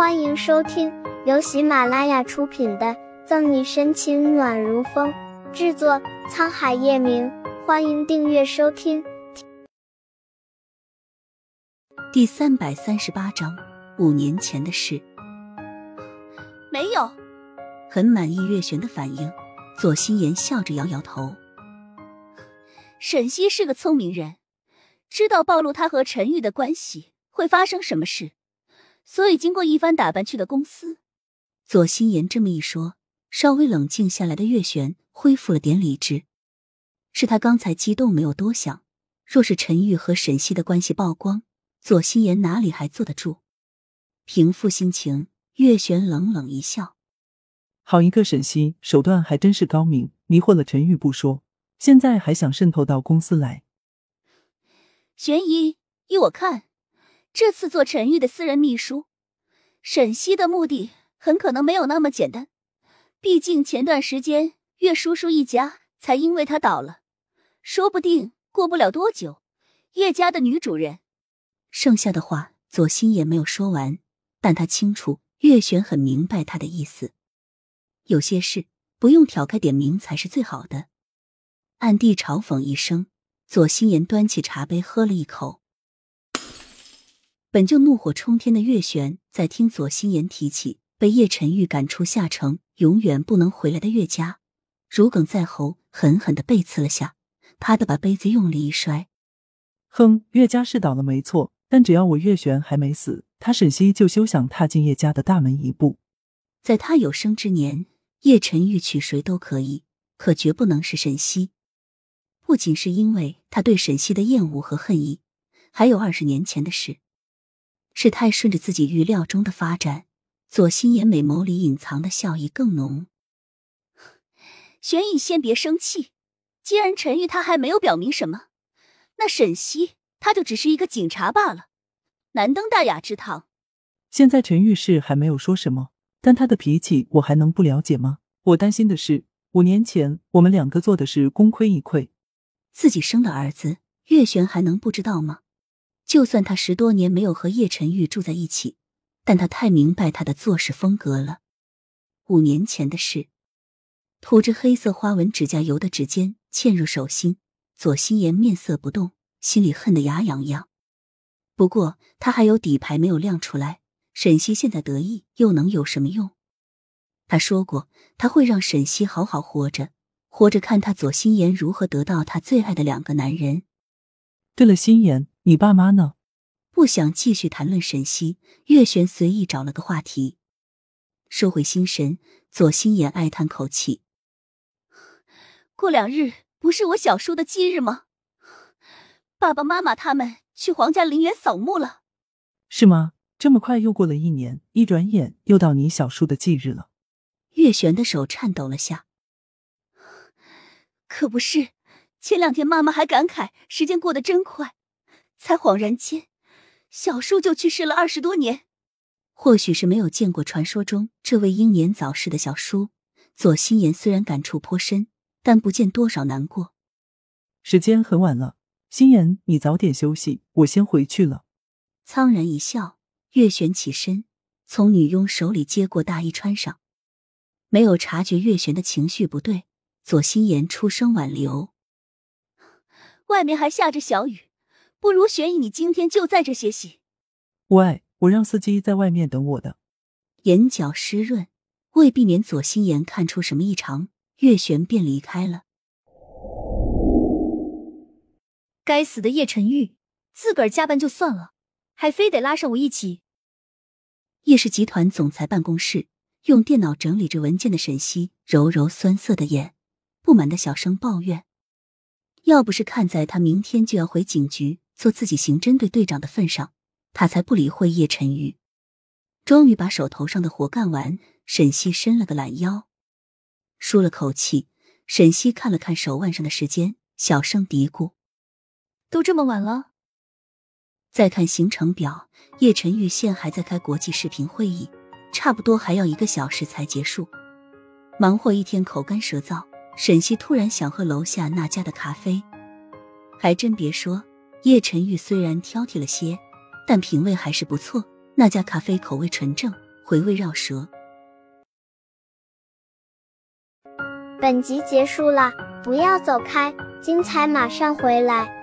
欢迎收听由喜马拉雅出品的《赠你深情暖如风》，制作沧海夜明。欢迎订阅收听。第三百三十八章，五年前的事。没有，很满意月璇的反应。左心言笑着摇摇头。沈西是个聪明人，知道暴露他和陈玉的关系会发生什么事。所以，经过一番打扮去的公司。左心言这么一说，稍微冷静下来的月璇恢复了点理智。是他刚才激动，没有多想。若是陈玉和沈西的关系曝光，左心言哪里还坐得住？平复心情，月璇冷冷一笑：“好一个沈西，手段还真是高明，迷惑了陈玉不说，现在还想渗透到公司来。悬疑，依我看。”这次做陈玉的私人秘书，沈西的目的很可能没有那么简单。毕竟前段时间岳叔叔一家才因为他倒了，说不定过不了多久，叶家的女主人……剩下的话左心也没有说完，但他清楚岳璇很明白他的意思。有些事不用挑开点名才是最好的。暗地嘲讽一声，左心言端起茶杯喝了一口。本就怒火冲天的月玄，在听左心言提起被叶晨玉赶出下城、永远不能回来的岳家，如鲠在喉，狠狠的背刺了下，啪的把杯子用力一摔。哼，岳家是倒了没错，但只要我岳玄还没死，他沈西就休想踏进叶家的大门一步。在他有生之年，叶晨玉娶谁都可以，可绝不能是沈西。不仅是因为他对沈西的厌恶和恨意，还有二十年前的事。事态顺着自己预料中的发展，左心言美眸里隐藏的笑意更浓。玄影，先别生气。既然陈玉他还没有表明什么，那沈西他就只是一个警察罢了，难登大雅之堂。现在陈玉是还没有说什么，但他的脾气我还能不了解吗？我担心的是，五年前我们两个做的是功亏一篑。自己生的儿子，月璇还能不知道吗？就算他十多年没有和叶晨玉住在一起，但他太明白他的做事风格了。五年前的事，涂着黑色花纹指甲油的指尖嵌入手心，左心言面色不动，心里恨得牙痒痒。不过他还有底牌没有亮出来，沈西现在得意又能有什么用？他说过他会让沈西好好活着，活着看他左心言如何得到他最爱的两个男人。对了，心言。你爸妈呢？不想继续谈论沈西，月璇随意找了个话题，收回心神。左心言哀叹口气：“过两日不是我小叔的忌日吗？爸爸妈妈他们去皇家陵园扫墓了。”是吗？这么快又过了一年，一转眼又到你小叔的忌日了。月璇的手颤抖了下。可不是，前两天妈妈还感慨时间过得真快。才恍然间，小叔就去世了二十多年。或许是没有见过传说中这位英年早逝的小叔，左心言虽然感触颇深，但不见多少难过。时间很晚了，心言，你早点休息，我先回去了。苍然一笑，月璇起身，从女佣手里接过大衣穿上。没有察觉月璇的情绪不对，左心言出声挽留：“ 外面还下着小雨。”不如玄逸，你今天就在这歇息。喂，我让司机在外面等我的。眼角湿润，为避免左心言看出什么异常，月璇便离开了。该死的叶晨玉，自个儿加班就算了，还非得拉上我一起。叶氏集团总裁办公室，用电脑整理着文件的沈西揉揉酸涩的眼，不满的小声抱怨：“要不是看在他明天就要回警局。”做自己刑侦队队长的份上，他才不理会叶晨玉。终于把手头上的活干完，沈西伸了个懒腰，舒了口气。沈西看了看手腕上的时间，小声嘀咕：“都这么晚了。”再看行程表，叶晨玉现还在开国际视频会议，差不多还要一个小时才结束。忙活一天，口干舌燥，沈西突然想喝楼下那家的咖啡。还真别说。叶晨玉虽然挑剔了些但品味还是不错那家咖啡口味纯正回味绕舌。本集结束了不要走开精彩马上回来。